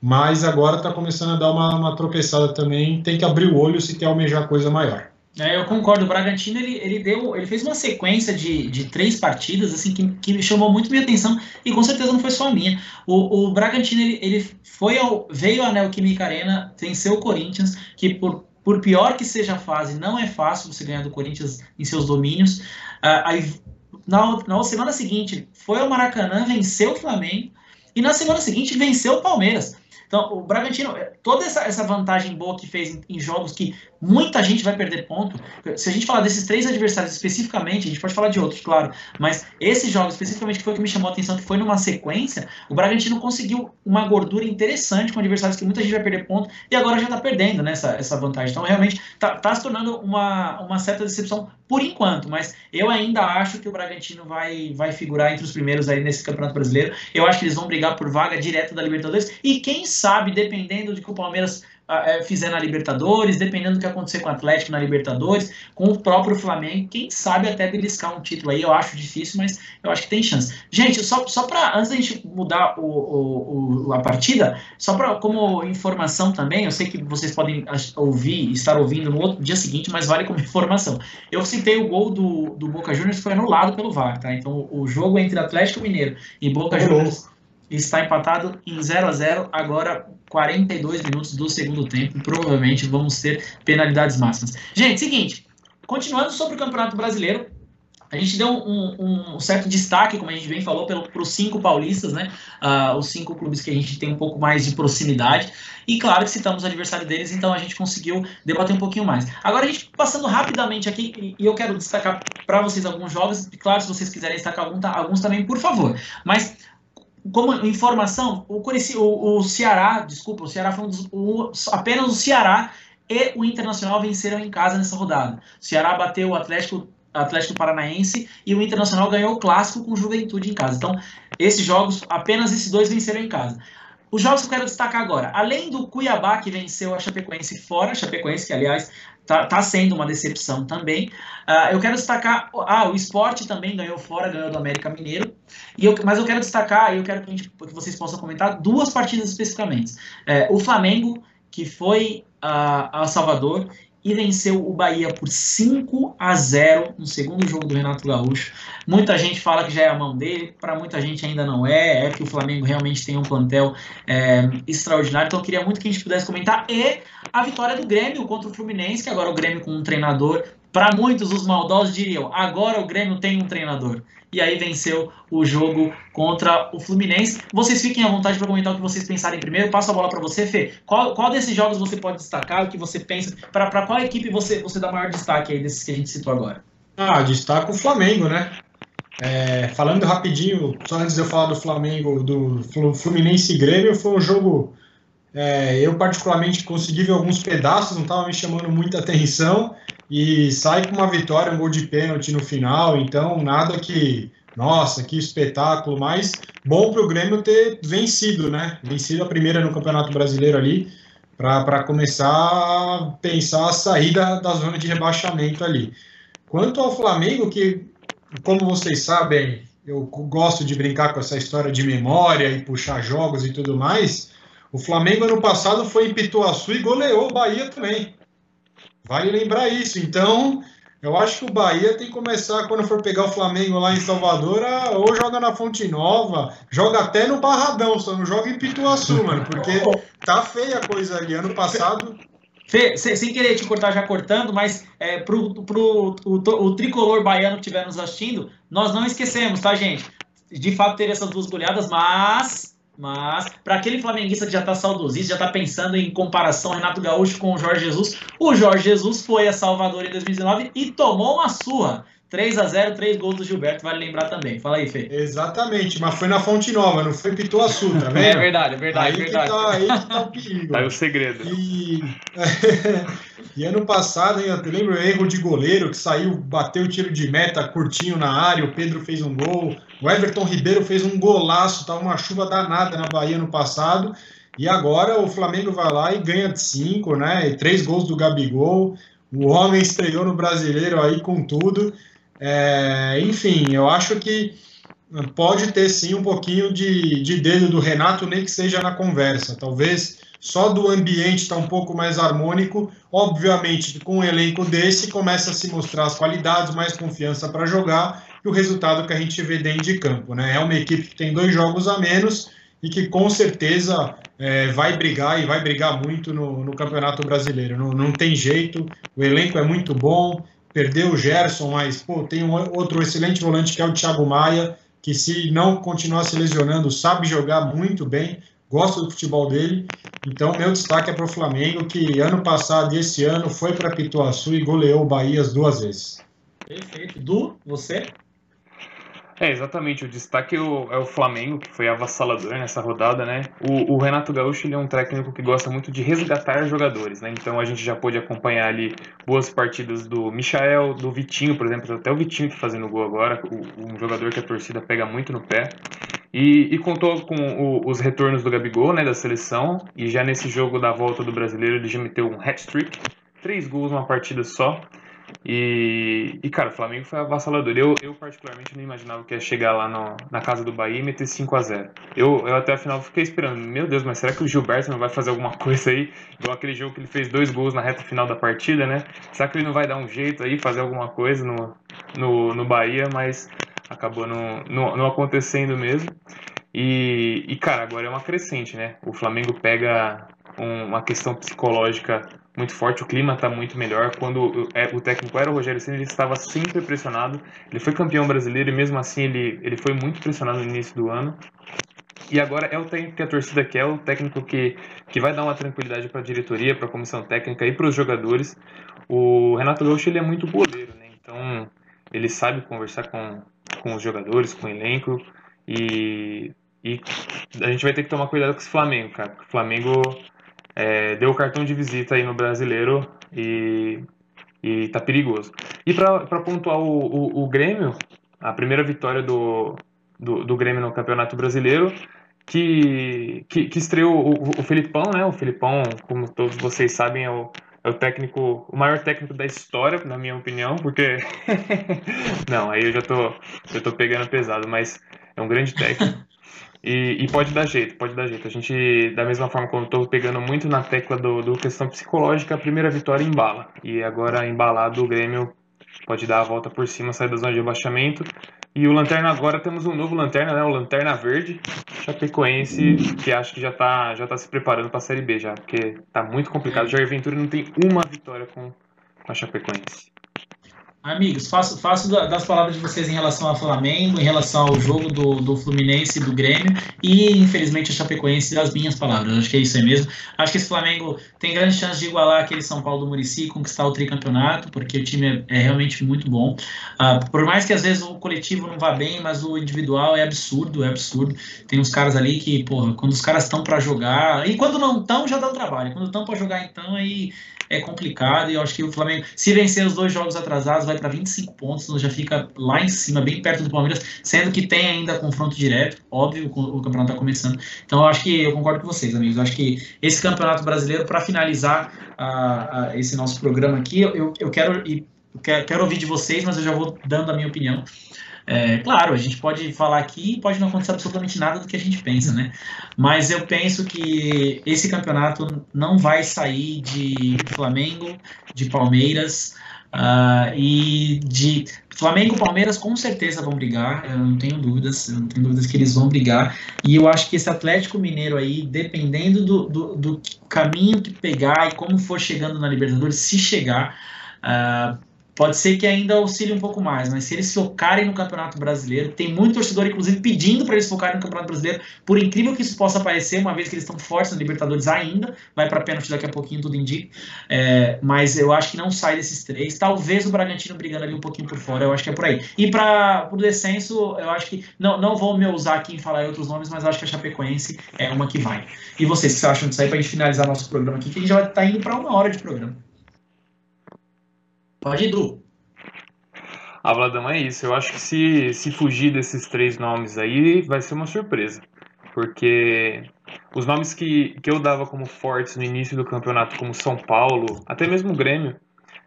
mas agora está começando a dar uma, uma tropeçada também. Tem que abrir o olho se quer almejar coisa maior. É, eu concordo. O Bragantino ele, ele deu, ele fez uma sequência de, de três partidas assim que, que me chamou muito minha atenção e com certeza não foi só a minha. O, o Bragantino ele, ele foi ao, veio à Neoquímica Arena, venceu o Corinthians, que por por pior que seja a fase, não é fácil você ganhar do Corinthians em seus domínios. Uh, aí, na, na semana seguinte, foi ao Maracanã, venceu o Flamengo. E na semana seguinte, venceu o Palmeiras. Então, o Bragantino, toda essa, essa vantagem boa que fez em, em, jogos que muita gente vai perder ponto, se a gente falar desses três adversários especificamente, a gente pode falar de outros, claro, mas esse jogo especificamente que foi o que me chamou a atenção, que foi numa sequência, o Bragantino conseguiu uma gordura interessante com adversários que muita gente vai perder ponto e agora já está perdendo né, essa, essa vantagem. Então, realmente, está tá se tornando uma, uma certa decepção por enquanto, mas eu ainda acho que o Bragantino vai, vai figurar entre os primeiros aí nesse Campeonato Brasileiro. Eu acho que eles vão brigar por vaga direta da Libertadores e quem sabe, dependendo de que o Palmeiras fizer na Libertadores, dependendo do que acontecer com o Atlético na Libertadores, com o próprio Flamengo, quem sabe até beliscar um título aí, eu acho difícil, mas eu acho que tem chance. Gente, só, só para, antes da gente mudar o, o, o a partida, só para como informação também, eu sei que vocês podem ouvir, estar ouvindo no outro dia seguinte, mas vale como [LAUGHS] informação. Eu citei o gol do, do Boca Juniors que foi anulado pelo VAR, tá? Então o jogo entre Atlético Mineiro e Boca Juniors está empatado em 0 a 0 agora 42 minutos do segundo tempo. Provavelmente vamos ter penalidades máximas. Gente, seguinte, continuando sobre o Campeonato Brasileiro, a gente deu um, um, certo destaque, como a gente bem falou, para os cinco paulistas, né? Uh, os cinco clubes que a gente tem um pouco mais de proximidade. E claro que citamos o aniversário deles, então a gente conseguiu debater um pouquinho mais. Agora, a gente passando rapidamente aqui, e eu quero destacar para vocês alguns jogos, claro, se vocês quiserem destacar algum, tá, alguns também, por favor. Mas como informação, o, o, o Ceará, desculpa, o Ceará foi um dos, o, apenas o Ceará e o Internacional venceram em casa nessa rodada. O Ceará bateu o Atlético, Atlético Paranaense e o Internacional ganhou o clássico com Juventude em casa. Então, esses jogos, apenas esses dois venceram em casa. Os jogos que eu quero destacar agora, além do Cuiabá que venceu a Chapecoense fora, a Chapecoense que aliás está tá sendo uma decepção também. Uh, eu quero destacar, ah, o esporte também ganhou fora, ganhou do América Mineiro. E eu, mas eu quero destacar, e eu quero que, gente, que, vocês possam comentar duas partidas especificamente. É, o Flamengo que foi a, a Salvador e venceu o Bahia por 5 a 0 no segundo jogo do Renato Gaúcho. Muita gente fala que já é a mão dele, para muita gente ainda não é, é que o Flamengo realmente tem um plantel é, extraordinário, então eu queria muito que a gente pudesse comentar. E a vitória do Grêmio contra o Fluminense, que agora o Grêmio com um treinador, para muitos os maldosos diriam, agora o Grêmio tem um treinador e aí venceu o jogo contra o Fluminense. Vocês fiquem à vontade para comentar o que vocês pensarem primeiro. Passo a bola para você, Fê. Qual, qual desses jogos você pode destacar? O que você pensa? Para qual equipe você, você dá maior destaque aí desses que a gente citou agora? Ah, destaca o Flamengo, né? É, falando rapidinho, só antes de eu falar do Flamengo, do Fluminense e Grêmio, foi um jogo. É, eu, particularmente, consegui ver alguns pedaços, não estava me chamando muita atenção e sai com uma vitória, um gol de pênalti no final, então nada que, nossa, que espetáculo, mas bom para o Grêmio ter vencido, né? Vencido a primeira no Campeonato Brasileiro ali, para começar a pensar a saída da zona de rebaixamento ali. Quanto ao Flamengo, que, como vocês sabem, eu gosto de brincar com essa história de memória e puxar jogos e tudo mais. O Flamengo ano passado foi em Pituaçu e goleou o Bahia também. Vale lembrar isso. Então, eu acho que o Bahia tem que começar, quando for pegar o Flamengo lá em Salvador, a, ou joga na Fonte Nova, joga até no Barradão, só não joga em Pituaçu, mano, porque tá feia a coisa ali. Ano passado. Fê, sem querer te cortar já cortando, mas é, pro, pro o, o, tricolor baiano que estiver nos assistindo, nós não esquecemos, tá, gente? De fato, ter essas duas goleadas, mas mas, para aquele flamenguista que já está saudosista, já está pensando em comparação Renato Gaúcho com o Jorge Jesus, o Jorge Jesus foi a Salvador em 2019 e tomou uma surra. 3 a 0 três gols do Gilberto, vale lembrar também. Fala aí, Fê. Exatamente, mas foi na Fonte Nova, não foi Pituaçu, tá vendo? É verdade, é verdade, aí verdade. Que tá, aí que tá o perigo. Tá aí o segredo. E... [LAUGHS] e ano passado, hein, eu lembro o erro de goleiro que saiu, bateu o tiro de meta curtinho na área, o Pedro fez um gol, o Everton Ribeiro fez um golaço, tava uma chuva danada na Bahia no passado. E agora o Flamengo vai lá e ganha de cinco, né? E três gols do Gabigol. O homem estreou no brasileiro aí com tudo. É, enfim, eu acho que pode ter sim um pouquinho de, de dedo do Renato, nem que seja na conversa. Talvez só do ambiente está um pouco mais harmônico. Obviamente, com um elenco desse, começa a se mostrar as qualidades, mais confiança para jogar e o resultado que a gente vê dentro de campo. Né? É uma equipe que tem dois jogos a menos e que com certeza é, vai brigar e vai brigar muito no, no Campeonato Brasileiro. Não, não tem jeito, o elenco é muito bom perdeu o Gerson, mas pô, tem um outro excelente volante que é o Thiago Maia, que se não continuar se lesionando, sabe jogar muito bem, gosto do futebol dele. Então, meu destaque é para o Flamengo, que ano passado e esse ano foi para Pituaçu e goleou o Bahia as duas vezes. Perfeito. Du, você? É, exatamente. O destaque é o, é o, Flamengo, que foi avassalador nessa rodada, né? O, o, Renato Gaúcho ele é um técnico que gosta muito de resgatar jogadores, né? Então a gente já pôde acompanhar ali boas partidas do Michael, do Vitinho, por exemplo, até o Vitinho tá fazendo gol agora, um jogador que a torcida pega muito no pé. E, e contou com o, os retornos do Gabigol, né, da seleção, e já nesse jogo da volta do brasileiro ele já meteu um hat-trick, três gols numa partida só. E, e, cara, o Flamengo foi avassalador. Eu, eu particularmente, não imaginava que ia chegar lá no, na casa do Bahia e meter 5 a 0 eu, eu até a final fiquei esperando, meu Deus, mas será que o Gilberto não vai fazer alguma [LAUGHS] coisa aí? Igual aquele jogo que ele fez dois gols na reta final da partida, né? Será que ele não vai dar um jeito aí, fazer alguma coisa no, no, no Bahia? Mas acabou não, não, não acontecendo mesmo. E, e, cara, agora é uma crescente, né? O Flamengo pega um, uma questão psicológica muito forte, o clima está muito melhor. Quando é, o técnico era o Rogério Ceni, ele estava sempre pressionado. Ele foi campeão brasileiro e mesmo assim ele, ele foi muito pressionado no início do ano. E agora é o técnico que a torcida quer, o técnico que, que vai dar uma tranquilidade para a diretoria, para a comissão técnica e para os jogadores. O Renato Gaúcho ele é muito boleiro, né? Então ele sabe conversar com, com os jogadores, com o elenco e, e a gente vai ter que tomar cuidado com esse Flamengo, cara. O Flamengo é, deu o cartão de visita aí no brasileiro e, e tá perigoso. E para pontuar o, o, o, Grêmio, a primeira vitória do, do, do, Grêmio no Campeonato Brasileiro, que, que, que estreou o, o Felipão, né? O Felipão, como todos vocês sabem, é o, é o técnico, o maior técnico da história, na minha opinião, porque. [LAUGHS] Não, aí eu já tô, eu tô pegando pesado, mas é um grande técnico. [LAUGHS] E, e, pode dar jeito, pode dar jeito. A gente, da mesma forma como estou pegando muito na tecla do, do questão psicológica, a primeira vitória embala. E agora, embalado, o Grêmio pode dar a volta por cima, sair da zona de abaixamento. E o Lanterna agora temos um novo Lanterna, né? O Lanterna Verde, Chapecoense, que acho que já está já tá se preparando para a Série B já, porque tá muito complicado. O Jair Ventura não tem uma vitória com, com a Chapecoense. Amigos, faço, faço das palavras de vocês em relação ao Flamengo, em relação ao jogo do, do Fluminense e do Grêmio, e infelizmente a Chapecoense das minhas palavras. Acho que é isso aí mesmo. Acho que esse Flamengo tem grande chance de igualar aquele São Paulo do Murici e conquistar o tricampeonato, porque o time é, é realmente muito bom. Uh, por mais que às vezes o coletivo não vá bem, mas o individual é absurdo, é absurdo. Tem uns caras ali que, porra, quando os caras estão para jogar, e quando não estão, já dá o trabalho. Quando estão para jogar, então, aí é complicado. E eu acho que o Flamengo, se vencer os dois jogos atrasados, vai para 25 pontos, então já fica lá em cima, bem perto do Palmeiras, sendo que tem ainda confronto direto. Óbvio, o campeonato está começando. Então eu acho que eu concordo com vocês, amigos. Eu acho que esse campeonato brasileiro, para finalizar uh, uh, esse nosso programa aqui, eu, eu quero, quero, quero ouvir de vocês, mas eu já vou dando a minha opinião. É, claro, a gente pode falar aqui e pode não acontecer absolutamente nada do que a gente pensa, né? Mas eu penso que esse campeonato não vai sair de Flamengo, de Palmeiras uh, e de Flamengo e Palmeiras com certeza vão brigar, eu não tenho dúvidas, eu não tenho dúvidas que eles vão brigar. E eu acho que esse Atlético Mineiro aí, dependendo do, do, do caminho que pegar e como for chegando na Libertadores, se chegar, uh, pode ser que ainda auxilie um pouco mais, mas se eles focarem no Campeonato Brasileiro, tem muito torcedor, inclusive, pedindo para eles focarem no Campeonato Brasileiro, por incrível que isso possa parecer, uma vez que eles estão fortes na Libertadores ainda, vai para pênalti daqui a pouquinho, tudo indica, é, mas eu acho que não sai desses três, talvez o Bragantino brigando ali um pouquinho por fora, eu acho que é por aí. E para o descenso, eu acho que, não, não vou me usar aqui em falar outros nomes, mas acho que a Chapecoense é uma que vai. E vocês, que acham disso aí, para a gente finalizar nosso programa aqui, que a gente já está indo para uma hora de programa. Pode ir, Du. Ah, Vladão, é isso. Eu acho que se, se fugir desses três nomes aí, vai ser uma surpresa. Porque os nomes que, que eu dava como fortes no início do campeonato, como São Paulo, até mesmo o Grêmio,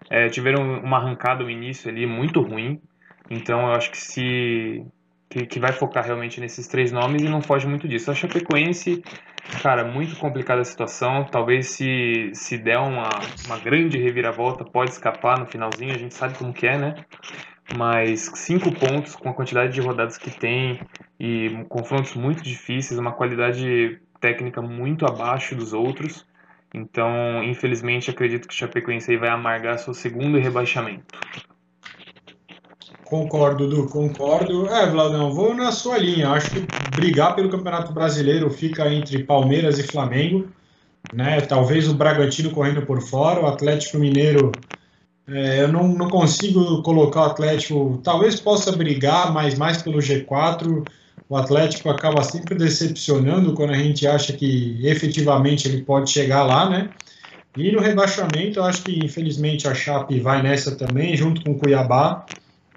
é, tiveram uma arrancada no início ali muito ruim. Então eu acho que se que, que, vai focar realmente nesses três nomes e não foge muito disso. A Chapecoense, cara, muito complicada a situação. Talvez se, se der uma, uma grande reviravolta, pode escapar no finalzinho. A gente sabe como que é, né? Mas cinco pontos com a quantidade de rodadas que tem e confrontos muito difíceis, uma qualidade técnica muito abaixo dos outros. Então, infelizmente, acredito que o Chapecoense vai amargar seu segundo rebaixamento. Concordo, Du, concordo. É, Vladão, vou na sua linha. Acho que brigar pelo Campeonato Brasileiro fica entre Palmeiras e Flamengo. Né? Talvez o Bragantino correndo por fora, o Atlético Mineiro. É, eu não, não consigo colocar o Atlético. Talvez possa brigar, mas mais pelo G4. O Atlético acaba sempre decepcionando quando a gente acha que efetivamente ele pode chegar lá, né? E no rebaixamento, eu acho que infelizmente a Chape vai nessa também, junto com o Cuiabá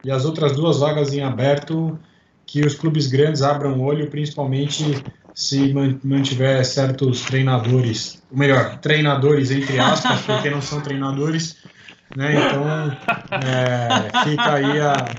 e as outras duas vagas em aberto que os clubes grandes abram o olho, principalmente se mantiver certos treinadores, ou melhor, treinadores entre aspas, [LAUGHS] porque não são treinadores, né? Então é, fica aí a,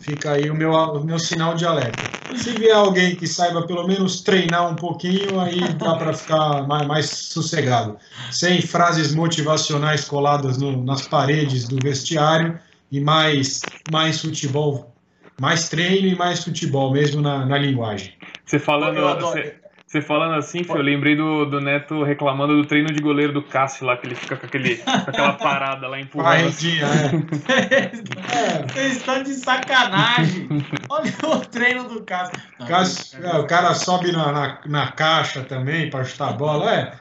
fica aí o meu, o meu sinal de alerta. Se vier alguém que saiba pelo menos treinar um pouquinho, aí dá para ficar mais, mais, sossegado, sem frases motivacionais coladas no, nas paredes do vestiário e mais, mais futebol, mais treino e mais futebol mesmo na, na linguagem. Você falando, você, você, falando assim, eu lembrei do, do Neto reclamando do treino de goleiro do Cássio lá, que ele fica com, aquele, com aquela parada lá empurrando. Assim. é. [LAUGHS] Vocês estão de sacanagem. Olha o treino do Cássio. Cássio é, o cara sobe na, na, na caixa também para chutar a bola. É,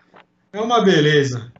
é uma beleza.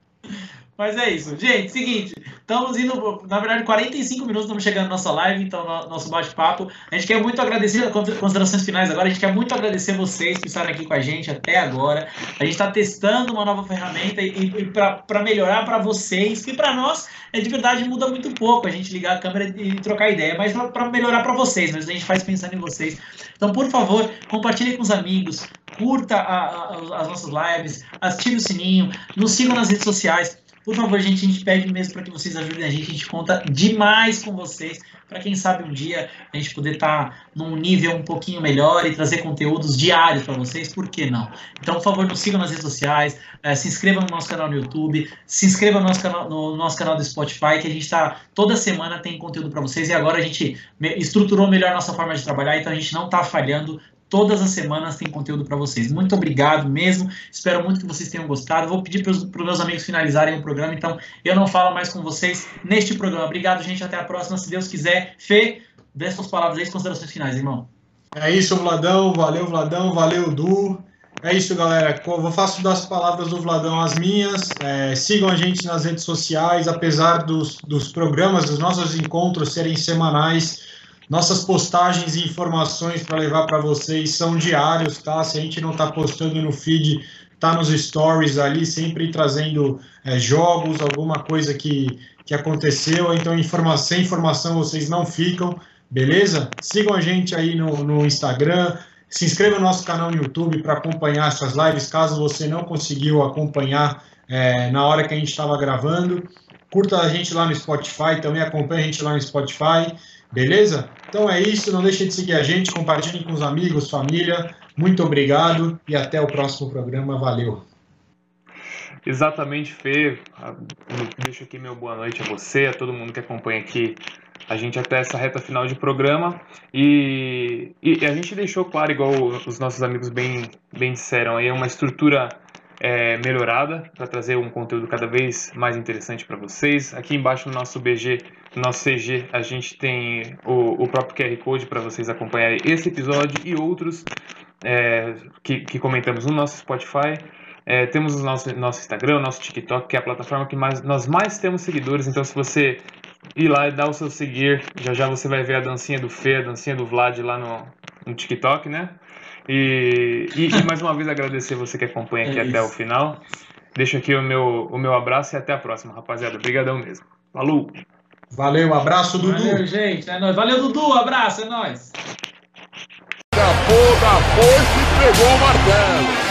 Mas é isso. Gente, seguinte, estamos indo, na verdade, 45 minutos estamos chegando na nossa live, então, no, nosso bate-papo. A gente quer muito agradecer, considerações finais agora, a gente quer muito agradecer vocês que estaram aqui com a gente até agora. A gente está testando uma nova ferramenta e, e para melhorar para vocês, e para nós, é de verdade, muda muito pouco a gente ligar a câmera e trocar ideia, mas para melhorar para vocês, mas a gente faz pensando em vocês. Então, por favor, compartilhe com os amigos, curta a, a, as nossas lives, ative o sininho, nos sigam nas redes sociais. Por favor, gente, a gente pede mesmo para que vocês ajudem a gente. A gente conta demais com vocês para quem sabe um dia a gente poder estar tá num nível um pouquinho melhor e trazer conteúdos diários para vocês, por que não? Então, por favor, nos sigam nas redes sociais, eh, se inscrevam no nosso canal no YouTube, se inscrevam no nosso canal, no nosso canal do Spotify, que a gente está toda semana tem conteúdo para vocês e agora a gente estruturou melhor nossa forma de trabalhar, então a gente não está falhando, Todas as semanas tem conteúdo para vocês. Muito obrigado mesmo. Espero muito que vocês tenham gostado. Vou pedir para os meus amigos finalizarem o programa, então eu não falo mais com vocês neste programa. Obrigado, gente. Até a próxima, se Deus quiser. Fê, dê suas palavras aí, considerações finais, irmão. É isso, Vladão. Valeu, Vladão. Valeu, Du. É isso, galera. Eu faço das palavras do Vladão as minhas. É, sigam a gente nas redes sociais, apesar dos, dos programas, dos nossos encontros serem semanais. Nossas postagens e informações para levar para vocês são diários, tá? Se a gente não está postando no feed, tá nos stories ali, sempre trazendo é, jogos, alguma coisa que, que aconteceu. Então, informa sem informação vocês não ficam, beleza? Sigam a gente aí no, no Instagram, se inscreva no nosso canal no YouTube para acompanhar essas lives, caso você não conseguiu acompanhar é, na hora que a gente estava gravando. Curta a gente lá no Spotify, também acompanhe a gente lá no Spotify. Beleza? Então é isso, não deixem de seguir a gente, compartilhem com os amigos, família. Muito obrigado e até o próximo programa. Valeu! Exatamente, Fê. Ah, deixo aqui meu boa noite a você, a todo mundo que acompanha aqui a gente até essa reta final de programa. E, e a gente deixou claro, igual os nossos amigos bem, bem disseram, aí, uma estrutura é, melhorada para trazer um conteúdo cada vez mais interessante para vocês. Aqui embaixo no nosso BG, nosso CG, a gente tem o, o próprio QR Code para vocês acompanharem esse episódio e outros é, que, que comentamos no nosso Spotify. É, temos o nosso, nosso Instagram, nosso TikTok, que é a plataforma que mais, nós mais temos seguidores. Então, se você ir lá e dar o seu seguir, já já você vai ver a dancinha do Fê, a dancinha do Vlad lá no, no TikTok, né? E, e, e mais uma vez agradecer você que acompanha aqui é até o final. Deixo aqui o meu, o meu abraço e até a próxima, rapaziada. Obrigadão mesmo. Falou! Valeu, abraço, Dudu. Valeu, gente. É nóis. Valeu, Dudu. Abraço, é nóis. Acabou da foice e pegou o martelo.